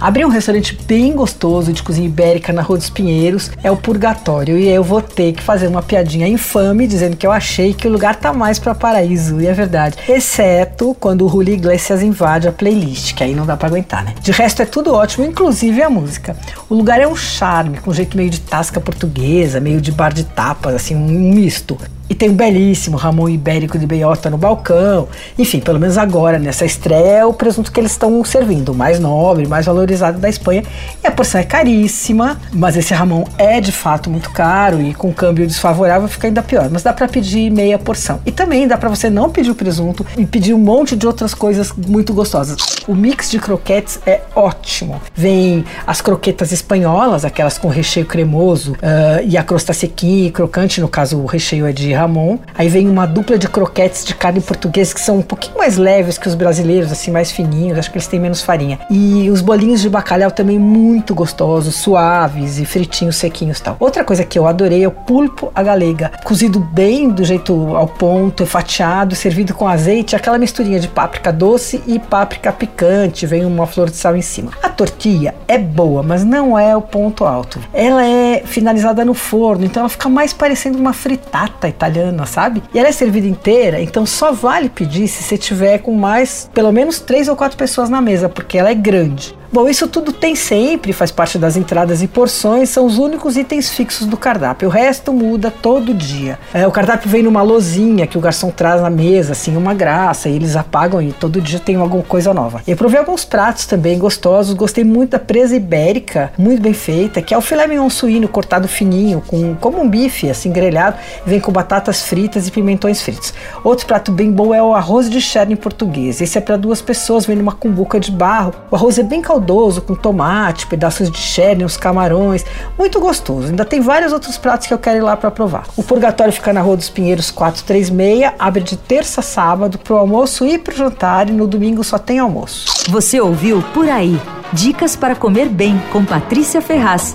Abri um restaurante bem gostoso de cozinha ibérica na Rua dos Pinheiros, é o Purgatório, e eu vou ter que fazer uma piadinha infame dizendo que eu achei que o lugar tá mais para paraíso, e é verdade. Exceto quando o Julio Iglesias invade a playlist, que aí não dá para aguentar, né? De resto é tudo ótimo, inclusive a música. O lugar é um charme, com um jeito meio de tasca portuguesa, meio de bar de tapas, assim, um misto. E tem um belíssimo Ramon Ibérico de Beiota no balcão. Enfim, pelo menos agora, nessa estreia, é o presunto que eles estão servindo, mais nobre, mais valorizado da Espanha. E a porção é caríssima, mas esse Ramon é de fato muito caro e com câmbio desfavorável fica ainda pior. Mas dá para pedir meia porção. E também dá para você não pedir o presunto e pedir um monte de outras coisas muito gostosas. O mix de croquetes é ótimo. Vem as croquetas espanholas, aquelas com recheio cremoso, uh, e a crosta sequinha e crocante, no caso o recheio é de Ramon. Aí vem uma dupla de croquetes de carne portuguesa que são um pouquinho mais leves que os brasileiros, assim, mais fininhos. Acho que eles têm menos farinha. E os bolinhos de bacalhau também muito gostosos, suaves e fritinhos, sequinhos tal. Outra coisa que eu adorei é o pulpo à galega. Cozido bem do jeito ao ponto, fatiado, servido com azeite, aquela misturinha de páprica doce e páprica picante. Vem uma flor de sal em cima. A tortilha é boa, mas não é o ponto alto. Ela é finalizada no forno, então ela fica mais parecendo uma fritata italiana, sabe? E ela é servida inteira, então só vale pedir se você tiver com mais, pelo menos três ou quatro pessoas na mesa, porque ela é grande. Bom, isso tudo tem sempre, faz parte das entradas e porções, são os únicos itens fixos do cardápio. O resto muda todo dia. É, o cardápio vem numa lozinha que o garçom traz na mesa, assim, uma graça, e eles apagam e todo dia tem alguma coisa nova. Eu provei alguns pratos também gostosos, gostei muito da presa ibérica, muito bem feita, que é o filé mignon suíno cortado fininho, com como um bife, assim, grelhado, vem com batatas fritas e pimentões fritos. Outro prato bem bom é o arroz de charne português. Esse é para duas pessoas, vem numa cumbuca de barro. O arroz é bem caldoso caldoso com tomate, pedaços de cherry, uns camarões, muito gostoso. Ainda tem vários outros pratos que eu quero ir lá para provar. O Purgatório fica na Rua dos Pinheiros 436, abre de terça a sábado para o almoço e para o jantar e no domingo só tem almoço. Você ouviu Por Aí. Dicas para comer bem com Patrícia Ferraz.